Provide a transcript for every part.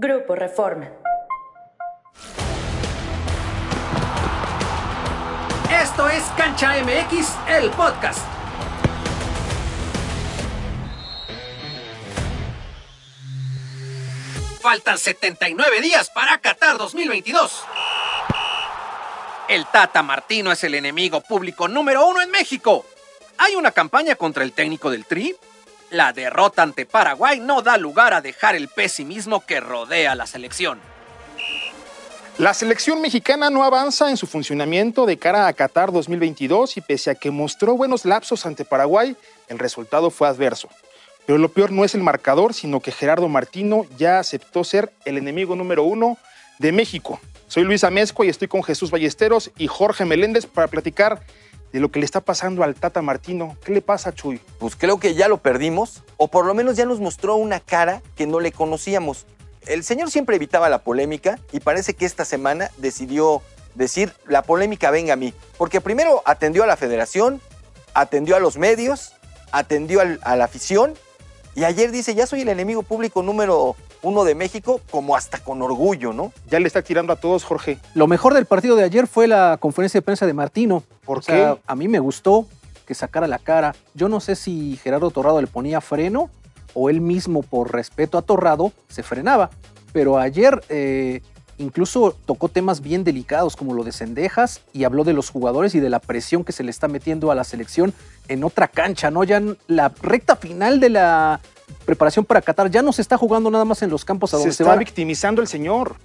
Grupo Reforma. Esto es Cancha MX, el podcast. Faltan 79 días para Qatar 2022. El Tata Martino es el enemigo público número uno en México. ¿Hay una campaña contra el técnico del Tri? La derrota ante Paraguay no da lugar a dejar el pesimismo que rodea la selección. La selección mexicana no avanza en su funcionamiento de cara a Qatar 2022 y pese a que mostró buenos lapsos ante Paraguay, el resultado fue adverso. Pero lo peor no es el marcador, sino que Gerardo Martino ya aceptó ser el enemigo número uno de México. Soy Luis Amezco y estoy con Jesús Ballesteros y Jorge Meléndez para platicar de lo que le está pasando al Tata Martino. ¿Qué le pasa, Chuy? Pues creo que ya lo perdimos, o por lo menos ya nos mostró una cara que no le conocíamos. El señor siempre evitaba la polémica y parece que esta semana decidió decir la polémica venga a mí, porque primero atendió a la federación, atendió a los medios, atendió a la afición y ayer dice ya soy el enemigo público número uno de México, como hasta con orgullo, ¿no? Ya le está tirando a todos, Jorge. Lo mejor del partido de ayer fue la conferencia de prensa de Martino. ¿Por O sea, qué? a mí me gustó que sacara la cara. Yo no sé si Gerardo Torrado le ponía freno o él mismo, por respeto a Torrado, se frenaba. Pero ayer eh, incluso tocó temas bien delicados como lo de Cendejas y habló de los jugadores y de la presión que se le está metiendo a la selección en otra cancha, ¿no? Ya en la recta final de la preparación para Qatar ya no se está jugando nada más en los campos a Se donde se, está va. victimizando el señor.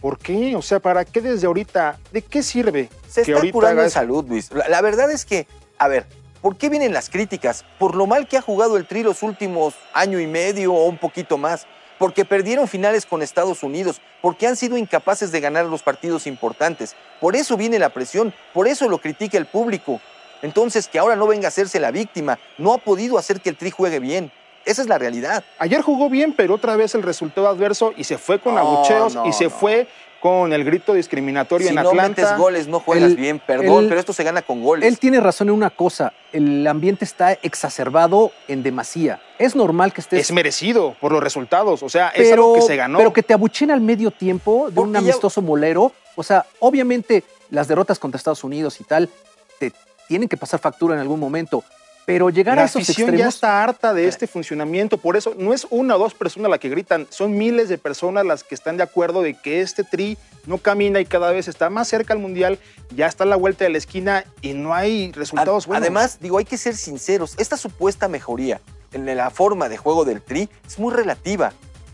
¿Por qué? O sea, ¿para qué desde ahorita? ¿De qué sirve Se que está ahorita curando en salud, Luis. La, la verdad es que, a ver, ¿por qué vienen las críticas? Por lo mal que ha jugado el Tri los últimos año y medio o un poquito más. Porque perdieron finales con Estados Unidos, porque han sido incapaces de ganar los partidos importantes. Por eso viene la presión, por eso lo critica el público. Entonces, que ahora no venga a hacerse la víctima, no ha podido hacer que el Tri juegue bien. Esa es la realidad. Ayer jugó bien, pero otra vez el resultado adverso y se fue con No, abucheos no, y se no. fue con el grito discriminatorio Si en no Atlanta. metes goles, no juegas El- bien, perdón, el- pero esto se gana con goles. Él tiene razón en una cosa, el ambiente está exacerbado en demasía. Es normal que estés... Es merecido por los resultados, o sea, es algo que se ganó. pero que te abuchen al medio tiempo de un ya- amistoso molero. O sea, obviamente las derrotas contra Estados Unidos y tal te tienen que pasar factura en algún momento. Pero llegar la a esos afición ya está harta de este funcionamiento, por eso no es una o dos personas las que gritan, son miles de personas las que están de acuerdo de que este tri no camina y cada vez está más cerca al mundial, ya está a la vuelta de la esquina y no hay resultados Ad- buenos. Además, digo, hay que ser sinceros. Esta supuesta mejoría en la forma de juego del Tri es muy relativa.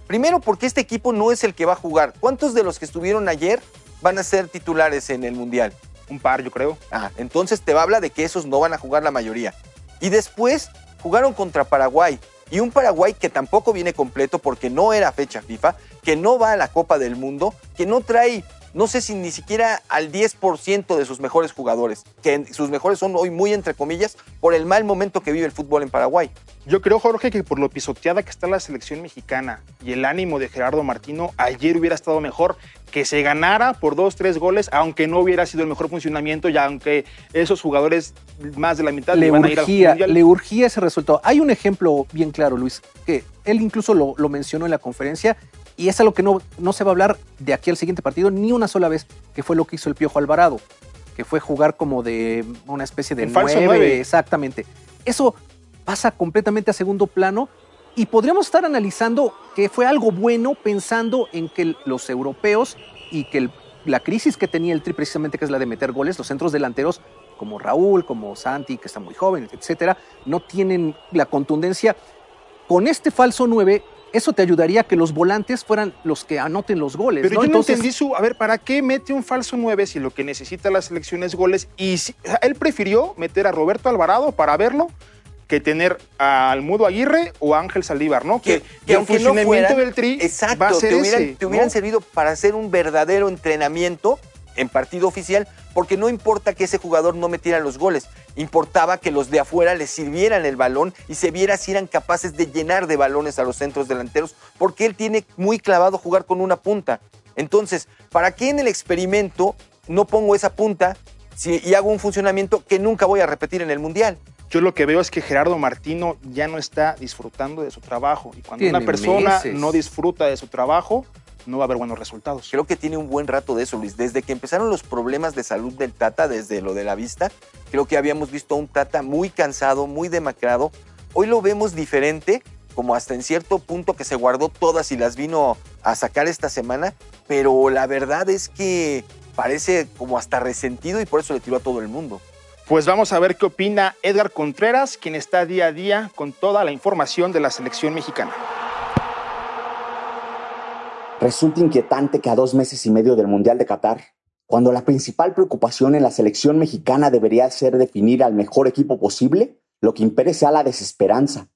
Primero, porque este equipo no es el que va a jugar. ¿Cuántos de los que estuvieron ayer van a ser titulares en el Mundial? un par, yo creo. Ah, entonces te habla de que esos no van a jugar la mayoría. Y después jugaron contra Paraguay. Y un Paraguay que tampoco viene completo porque no era fecha FIFA, que no va a la Copa del Mundo, que no trae, no sé si ni siquiera al 10% de sus mejores jugadores, que sus mejores son hoy muy entre comillas por el mal momento que vive el fútbol en Paraguay. Yo creo, Jorge, que por lo pisoteada que está la selección mexicana y el ánimo de Gerardo Martino, ayer hubiera estado mejor que se ganara por dos, tres goles, aunque no hubiera sido el mejor funcionamiento y aunque esos jugadores más de la mitad le iban a ir al urgía, mundial. le urgía ese resultado. Hay un ejemplo bien claro, Luis, que él incluso lo, lo mencionó en la conferencia y es algo que no, no se va a hablar de aquí al siguiente partido ni una sola vez, que fue lo que hizo el Piojo Alvarado, que fue jugar como de una especie de nueve, nueve. exactamente. Eso pasa completamente a segundo plano y podríamos estar analizando que fue algo bueno pensando en que los europeos y que el- la crisis que tenía el Tri precisamente que es la de meter goles, los centros delanteros como Raúl, como Santi, que está muy joven, etcétera, no tienen la contundencia. Con este falso 9, eso te ayudaría a que los volantes fueran los que anoten los goles. Pero ¿no? yo Entonces, no entendí su. A ver, ¿para qué mete un falso 9 si lo que necesita la selección es goles? Y si- o sea, él prefirió meter a Roberto Alvarado para verlo que tener a Almudo Aguirre o a Ángel Saldívar, ¿no? Que, que el aunque no funcionamiento fueran, del tri Exacto, va a ser te hubieran, ese, te hubieran ¿no? servido para hacer un verdadero entrenamiento en partido oficial, porque no importa que ese jugador no metiera los goles, importaba que los de afuera les sirvieran el balón y se viera si eran capaces de llenar de balones a los centros delanteros, porque él tiene muy clavado jugar con una punta. Entonces, ¿para qué en el experimento no pongo esa punta si- y hago un funcionamiento que nunca voy a repetir en el Mundial? Yo lo que veo es que Gerardo Martino ya no está disfrutando de su trabajo. Y cuando Tiene una persona meses. no disfruta de su trabajo, no va a haber buenos resultados. Creo que tiene un buen rato de eso, Luis. Desde que empezaron los problemas de salud del Tata, desde lo de la vista, creo que habíamos visto a un Tata muy cansado, muy demacrado. Hoy lo vemos diferente, como hasta en cierto punto que se guardó todas y las vino a sacar esta semana, pero la verdad es que parece como hasta resentido y por eso le tiró a todo el mundo. Pues vamos a ver qué opina Edgar Contreras, quien está día a día con toda la información de la selección mexicana. Resulta inquietante que a dos meses y medio del Mundial de Qatar, cuando la principal preocupación en la selección mexicana debería ser definir al mejor equipo posible, lo que impere sea la desesperanza,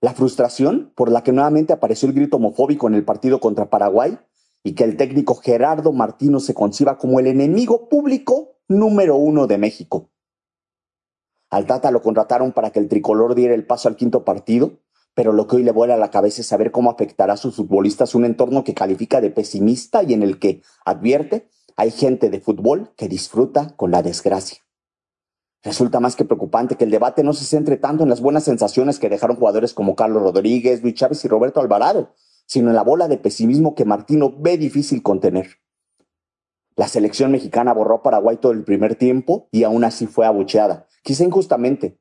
la frustración por la que nuevamente apareció el grito homofóbico en el partido contra Paraguay y que el técnico Gerardo Martino se conciba como el enemigo público número uno de México. Al Tata lo contrataron para que el tricolor diera el paso al quinto partido pero lo que hoy le vuela a la cabeza es saber cómo afectará a sus futbolistas un entorno que califica de pesimista y en el que, advierte, hay gente de fútbol que disfruta con la desgracia. Resulta más que preocupante que el debate no se centre tanto en las buenas sensaciones que dejaron jugadores como Carlos Rodríguez, Luis Chávez y Roberto Alvarado, sino en la bola de pesimismo que Martino ve difícil contener. La selección mexicana borró a Paraguay todo el primer tiempo y aún así fue abucheada, quizá injustamente,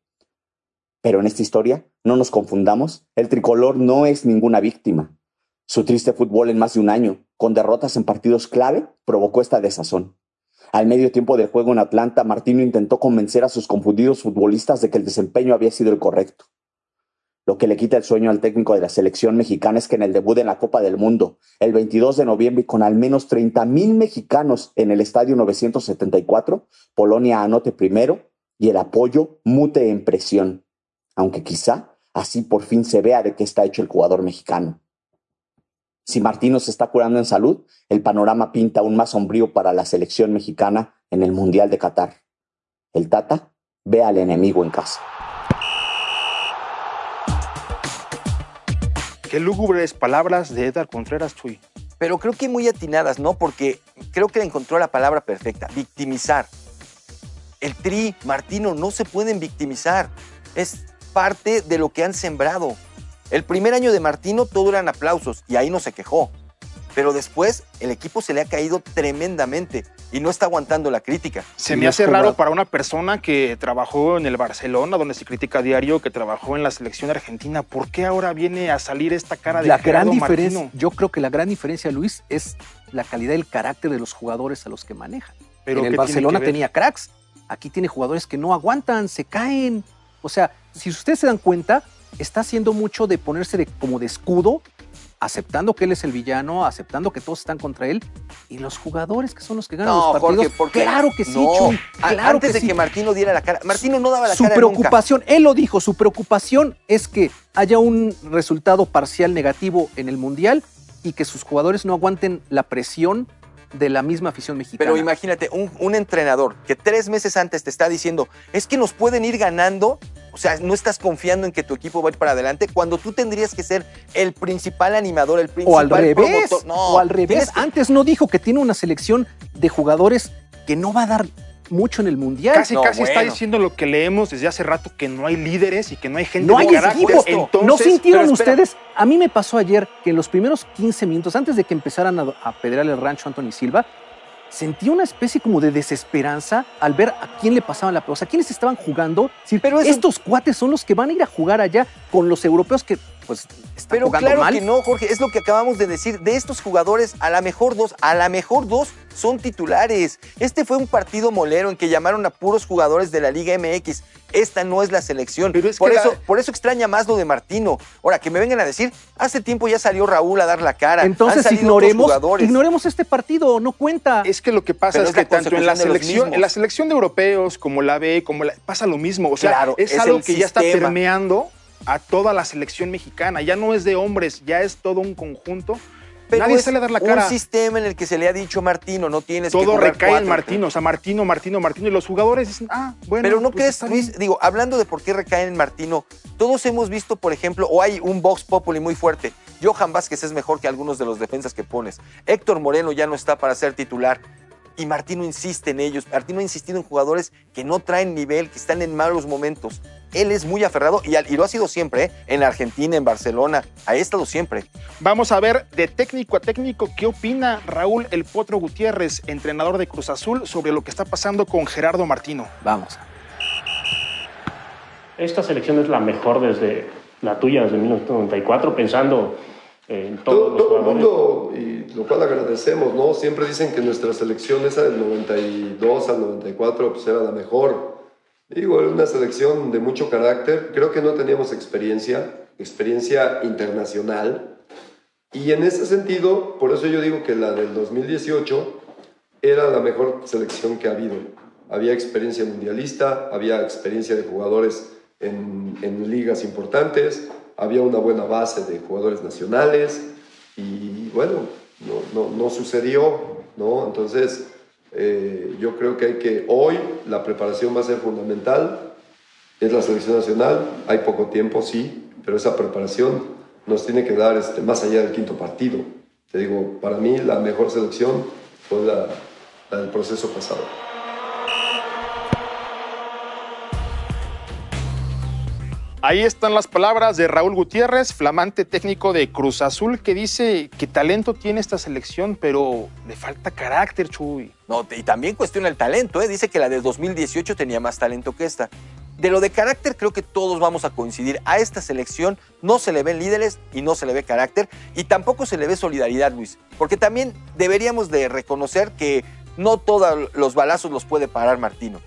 pero en esta historia, no nos confundamos, el tricolor no es ninguna víctima. Su triste fútbol en más de un año, con derrotas en partidos clave, provocó esta desazón. Al medio tiempo del juego en Atlanta, Martino intentó convencer a sus confundidos futbolistas de que el desempeño había sido el correcto. Lo que le quita el sueño al técnico de la selección mexicana es que en el debut en la Copa del Mundo, el 22 de noviembre, con al menos 30 mil mexicanos en el Estadio 974, Polonia anote primero y el apoyo mute en presión aunque quizá así por fin se vea de qué está hecho el jugador mexicano. Si Martino se está curando en salud, el panorama pinta aún más sombrío para la selección mexicana en el Mundial de Qatar. El Tata ve al enemigo en casa. Qué lúgubres palabras de Edgar Contreras, Chuy. Pero creo que muy atinadas, ¿no? Porque creo que encontró la palabra perfecta, victimizar. El Tri, Martino, no se pueden victimizar. Es parte de lo que han sembrado. El primer año de Martino todo eran aplausos y ahí no se quejó. Pero después el equipo se le ha caído tremendamente y no está aguantando la crítica. Se me hace raro para una persona que trabajó en el Barcelona, donde se critica a diario, que trabajó en la selección argentina. ¿Por qué ahora viene a salir esta cara de la gran diferencia? Yo creo que la gran diferencia, Luis, es la calidad y el carácter de los jugadores a los que manejan. Pero en el Barcelona tenía cracks. Aquí tiene jugadores que no aguantan, se caen. O sea, si ustedes se dan cuenta, está haciendo mucho de ponerse de, como de escudo, aceptando que él es el villano, aceptando que todos están contra él, y los jugadores que son los que ganan los partidos. porque, claro que sí, Chuy, claro Antes de que Martino diera la cara, Martino no daba la su cara. Su preocupación, él lo dijo, su preocupación es que haya un resultado parcial negativo en el Mundial y que sus jugadores no aguanten la presión de la misma afición mexicana. Pero imagínate, un, un, entrenador que tres meses antes te está diciendo, es que nos pueden ir ganando o sea, no estás confiando en que tu equipo va a ir para adelante cuando tú tendrías que ser el principal animador, el principal o al revés, promotor. o al revés. Antes no dijo que tiene una selección de jugadores que no va a dar mucho en el mundial. Casi, casi está diciendo lo que leemos desde hace rato, que no hay líderes y que no hay gente no hay equipo. ¿No sintieron ustedes? A mí me pasó ayer que en los primeros 15 minutos, antes de que empezaran a, a pedrear el rancho Anthony Silva, sentí una especie como de desesperanza al ver a quién le pasaban la pelota, o sea, quiénes estaban jugando. Sí, pero estos cuates son los que van a ir a jugar allá con los europeos que pues están pero jugando claro mal. que no, Jorge, es lo que acabamos de decir. De estos jugadores, a la mejor dos, a la mejor dos son titulares. Este fue un partido molero en que llamaron a puros jugadores de la Liga MX. Esta no es la selección. por, eso, por eso extraña más lo de Martino. Ahora, que me vengan a decir, hace tiempo ya salió Raúl a dar la cara. Entonces ignoremos, ignoremos este partido, no cuenta. Es que lo que pasa es, que tanto en la selección, en la selección de europeos como la B, como la, pasa lo mismo. O sea, es, algo que ya está permeando a toda la selección mexicana. Ya no es de hombres, ya es todo un conjunto. Pero Nadie sale a dar la cara. un sistema en el que se le ha dicho Martino, no tienes Todo que jugar recae cuatro, en Martino, o sea, Martino, Martino, Martino. Y los jugadores dicen, ah, bueno. Pero no pues crees, Luis, digo, hablando de por qué recae en Martino, todos hemos visto, por ejemplo, o hay un Vox Populi muy fuerte. Johan Vázquez es mejor que algunos de los defensas que pones. Héctor Moreno ya no está para ser titular. Y Martino insiste en ellos. Martino ha insistido en jugadores que no traen nivel, que están en malos momentos. Él es muy aferrado y, lo ha sido siempre, ¿eh? en Argentina, en Barcelona, ha estado siempre. Vamos a ver de técnico a técnico qué opina Raúl El Potro Gutiérrez, entrenador de Cruz Azul, sobre lo que está pasando con Gerardo Martino. Vamos. Esta selección es la mejor desde la tuya, desde 1994, pensando en todos los todo el mundo, y lo cual agradecemos, ¿no? Siempre dicen que nuestra selección, esa del 92 al 94, pues era la mejor. Digo, era una selección de mucho carácter. Creo que no teníamos experiencia, experiencia internacional. Y en ese sentido, por eso yo digo que la del 2018 era la mejor selección que ha habido. Había experiencia mundialista, había experiencia de jugadores en, en ligas importantes, había una buena base de jugadores nacionales y bueno, no, no, sucedió, ¿no? Entonces, eh, yo creo que hay que, hoy la preparación va a ser fundamental, es la selección nacional, hay poco tiempo, sí, pero esa preparación nos tiene que dar este, más allá del quinto partido. Te digo, para mí la mejor selección fue la, la del proceso pasado. Ahí están las palabras de Raúl Gutiérrez, flamante técnico de Cruz Azul, que dice que talento tiene esta selección, pero le falta carácter, Chuy. No, y también cuestiona el talento, ¿eh? dice que la de 2018 tenía más talento que esta. De lo de carácter creo que todos vamos a coincidir. A esta selección no se le ven líderes y no se le ve carácter y tampoco se le ve solidaridad, Luis. Porque también deberíamos de reconocer que no todos los balazos los puede parar Martino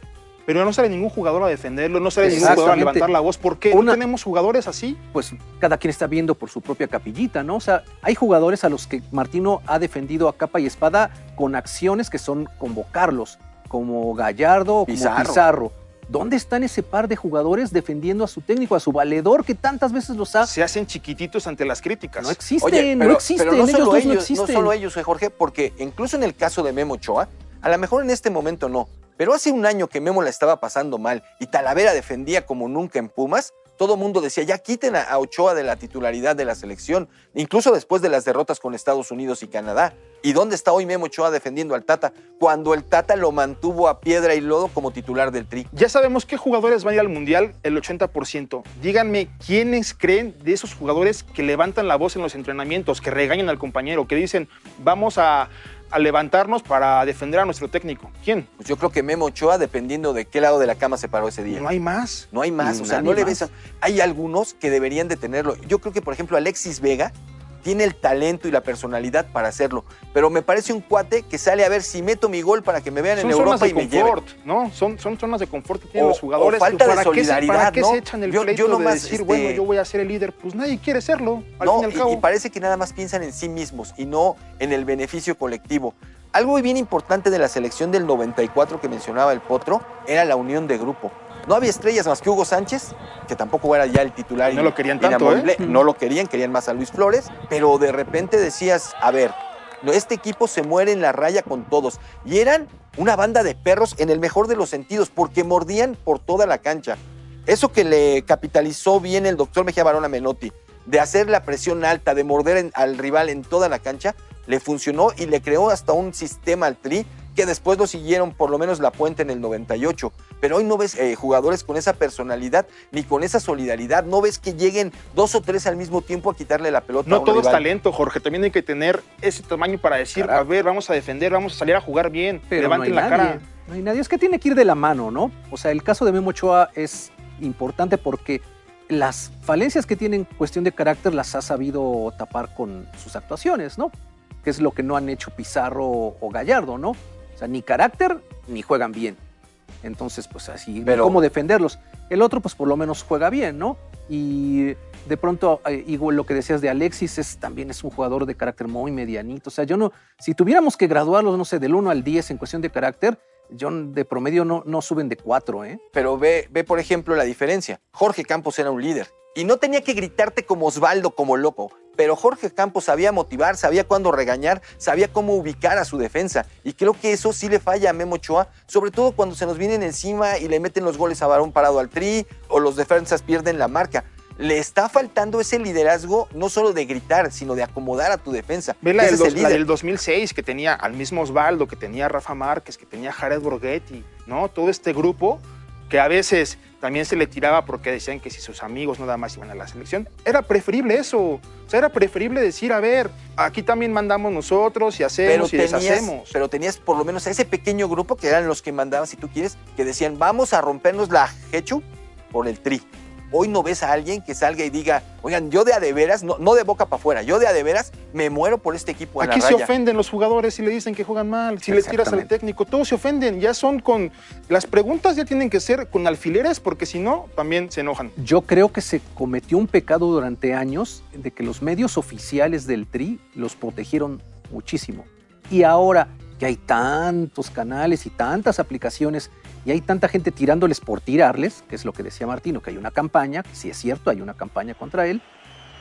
pero no sale ningún jugador a defenderlo, no sale ningún jugador a levantar la voz. ¿Por qué no tenemos jugadores así? Pues cada quien está viendo por su propia capillita, ¿no? O sea, hay jugadores a los que Martino ha defendido a capa y espada con acciones que son convocarlos, como Gallardo, como Pizarro. ¿Dónde están ese par de jugadores defendiendo a su técnico, a su valedor, que tantas veces los ha... Se hacen chiquititos ante las críticas. No existen, no existen. no, solo ellos, no, existen. no solo ellos, eh, Jorge, porque incluso en el caso de Memo Ochoa, a lo mejor en este momento no, pero hace un año que Memo la estaba pasando mal y Talavera defendía como nunca en Pumas, todo mundo decía, ya quiten a Ochoa de la titularidad de la selección, incluso después de las derrotas con Estados Unidos y Canadá. ¿Y dónde está hoy Memo Ochoa defendiendo al Tata? Cuando el Tata lo mantuvo a piedra y lodo como titular del Tri. Ya sabemos qué jugadores van a ir al Mundial, el 80%. Díganme, ¿quiénes creen de esos jugadores que levantan la voz en los entrenamientos, que regañan al compañero, que dicen, vamos a a levantarnos para defender a nuestro técnico? ¿Quién? Pues yo creo que Memo Ochoa, dependiendo de qué lado de la cama se paró ese día. No hay más. No hay más. o sea, no le ves. Hay algunos que deberían de tenerlo. Yo creo que, por ejemplo, Alexis Vega tiene el talento y la personalidad para hacerlo. Pero me parece un cuate que sale a ver si meto mi gol para que me vean en Europa y confort, me ¿no? Son, son zonas de confort que tienen los jugadores. falta de solidaridad, ¿Para qué se echan el yo, pleito yo de decir, bueno, este yo voy a ser el líder? Pues nadie quiere serlo, al no, fin y al cabo. Y, parece que nada más piensan en sí mismos y no en el beneficio colectivo. Algo bien importante de la selección del 94 que mencionaba el Potro era la unión de grupo. No había estrellas más que Hugo Sánchez, que tampoco era ya el titular. No lo querían tanto, ¿eh? No lo querían, querían más a Luis Flores, pero de repente decías, a ver, este equipo se muere en la raya con todos. Y eran una banda de perros en el mejor de los sentidos, porque mordían por toda la cancha. Eso que le capitalizó bien el doctor Mejía Barona Menotti, de hacer la presión alta, de morder al rival en toda la cancha, le funcionó y le creó hasta un sistema al Tri que después lo siguieron por lo menos la puente en el 98. Pero hoy no ves eh, jugadores con esa personalidad ni con esa solidaridad. No ves que lleguen dos o tres al mismo tiempo a quitarle la pelota. No a un todo es talento, Jorge. También hay que tener ese tamaño para decir, a ver, vamos a defender, vamos a salir a jugar bien. Pero levanten la cara. No hay nadie. Es que tiene que ir de la mano, ¿no? O sea, el caso de Memo Ochoa es importante porque las falencias que tienen cuestión de carácter las ha sabido tapar con sus actuaciones, ¿no? Que es lo que no han hecho Pizarro o Gallardo, ¿no? O sea, ni carácter ni juegan bien. Entonces, pues así, Pero, ¿cómo defenderlos? El otro, pues por lo menos juega bien, ¿no? Y de pronto, eh, igual lo que decías de Alexis, es, también es un jugador de carácter muy medianito. O sea, yo no, si tuviéramos que graduarlos, no sé, del 1 al 10 en cuestión de carácter, yo de promedio no, no suben de 4, ¿eh? Pero ve, ve, por ejemplo, la diferencia. Jorge Campos era un líder. Y no tenía que gritarte como Osvaldo, como loco. Pero Jorge Campos sabía motivar, sabía cuándo regañar, sabía cómo ubicar a su defensa. Y creo que eso sí le falla a Memo Ochoa, sobre todo cuando se nos vienen encima y le meten los goles a varón parado al tri o los defensas pierden la marca. le está faltando ese liderazgo, no solo de gritar, sino de acomodar a tu defensa. Ve la, del, dos- la del 2006, que tenía al mismo Osvaldo, que tenía Rafa Márquez, que tenía Jared Borghetti, ¿no? Todo este grupo que a veces también se le tiraba porque decían que si sus amigos nada más iban a la selección. Era preferible eso. O sea, era preferible decir, a ver, aquí también mandamos nosotros y pero hacemos y tenías, deshacemos. pero tenías por lo menos a ese pequeño grupo que eran los que mandaban, si tú quieres, que decían, vamos a rompernos la hechu por el tri. Hoy no ves a alguien que salga y diga, oigan, yo de a de veras, no, no de boca para afuera, yo de a de veras me muero por este equipo en Aquí la se raya. ofenden los jugadores si le dicen que juegan mal, si le tiras al técnico, todos se ofenden. Ya son con. Las preguntas ya tienen que ser con alfileres porque si no, también se enojan. Yo creo que se cometió un pecado durante años de que los medios oficiales del TRI los protegieron muchísimo. Y ahora que hay tantos canales y tantas aplicaciones y hay tanta gente tirándoles por tirarles, que es lo que decía Martino, que hay una campaña, que sí es cierto, hay una campaña contra él.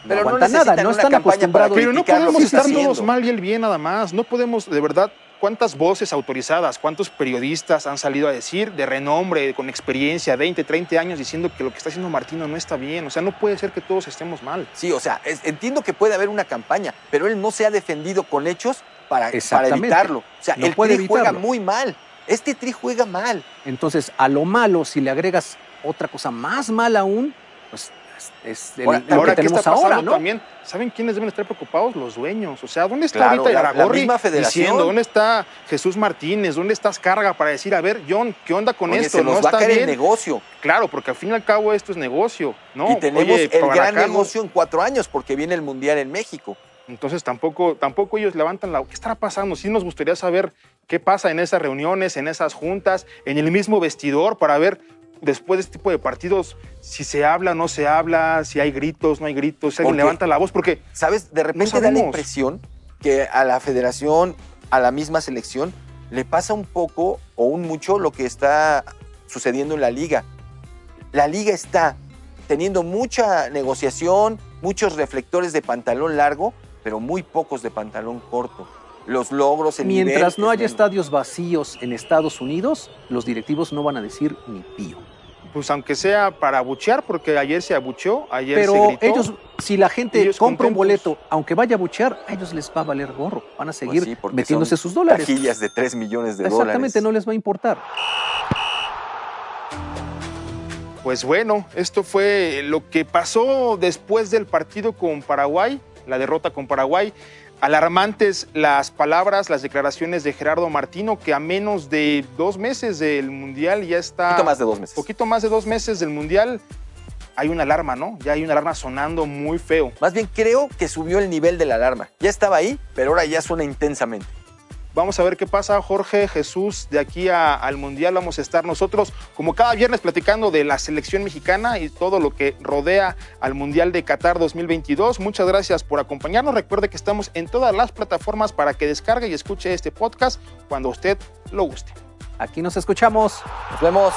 No Pero no aguantan necesitan nada, no una están campaña para acostumbrados. Pero no podemos estar todos mal y el bien nada más. No podemos, de verdad, ¿cuántas voces autorizadas, cuántos periodistas han salido a decir de renombre, con experiencia, 20, 30 años, diciendo que lo que está haciendo Martino no está bien? O sea, no puede ser que todos estemos mal. Sí, o sea, es- entiendo que puede haber una campaña, pero él no se ha defendido con hechos para, para evitarlo. O sea, No el puede juega muy mal. Este Tri juega mal. Entonces, a lo malo, si le agregas otra cosa más mala aún, pues es, el- Ahora- lo Ahora, que ¿qué tenemos está ahora, ¿no? también? ¿Saben quiénes deben estar preocupados? Los dueños. O sea, ¿dónde está Claro, ahorita la- misma diciendo? ¿Dónde está Jesús Martínez? ¿Dónde está Carga para decir, a ver, John, ¿qué onda con Oye, esto? se nos ¿No va a está caer el negocio. Claro, porque al fin y al cabo esto es negocio, ¿no? y tenemos Oye, el gran acá negocio en cuatro años porque viene el Mundial en México. Entonces tampoco, tampoco ellos levantan la... ¿Qué estará pasando? Sí nos gustaría saber qué pasa en esas reuniones, en esas juntas, en el mismo vestidor, para ver después de este tipo de partidos si se habla, no se habla, si hay gritos, no hay gritos, si alguien Porque- levanta la voz, porque ¿Sabes? De repente da la impresión que a la federación, a la misma selección, le pasa un poco o un mucho lo que está sucediendo en la liga. La liga está teniendo mucha negociación, muchos reflectores de pantalón largo, pero muy pocos de pantalón corto. Los logros, el Mientras nivel no haya menos. estadios vacíos en Estados Unidos, los directivos no van a decir ni pío. pues aunque sea para abuchear, porque ayer se abucheó, ayer se Pero gritó. ellos, si la gente compra un boleto, aunque vaya a buchear, a ellos les va a valer gorro. Van a Pues seguir sí, metiéndose son sus dólares. Taquillas de 3 millones de Exactamente, dólares. no les va a importar. Pues bueno, esto fue lo que pasó después del partido con Paraguay, la derrota con Paraguay. Alarmantes las palabras, las declaraciones de Gerardo Martino, que a menos de dos meses del Mundial ya está... Poquito más de dos meses. Poquito más de dos meses del Mundial, hay una alarma, ¿no? Ya hay una alarma sonando muy feo. Más bien creo que subió el nivel de la alarma. Ya estaba ahí, pero ahora ya suena intensamente. Vamos a ver qué pasa, Jorge, Jesús, de aquí al Mundial vamos a estar nosotros, como cada viernes, platicando de la selección mexicana y todo lo que rodea al Mundial de Qatar 2022. Muchas gracias por acompañarnos. Recuerde que estamos en todas las plataformas para que descargue y escuche este podcast cuando usted lo guste. Aquí nos escuchamos. Nos vemos.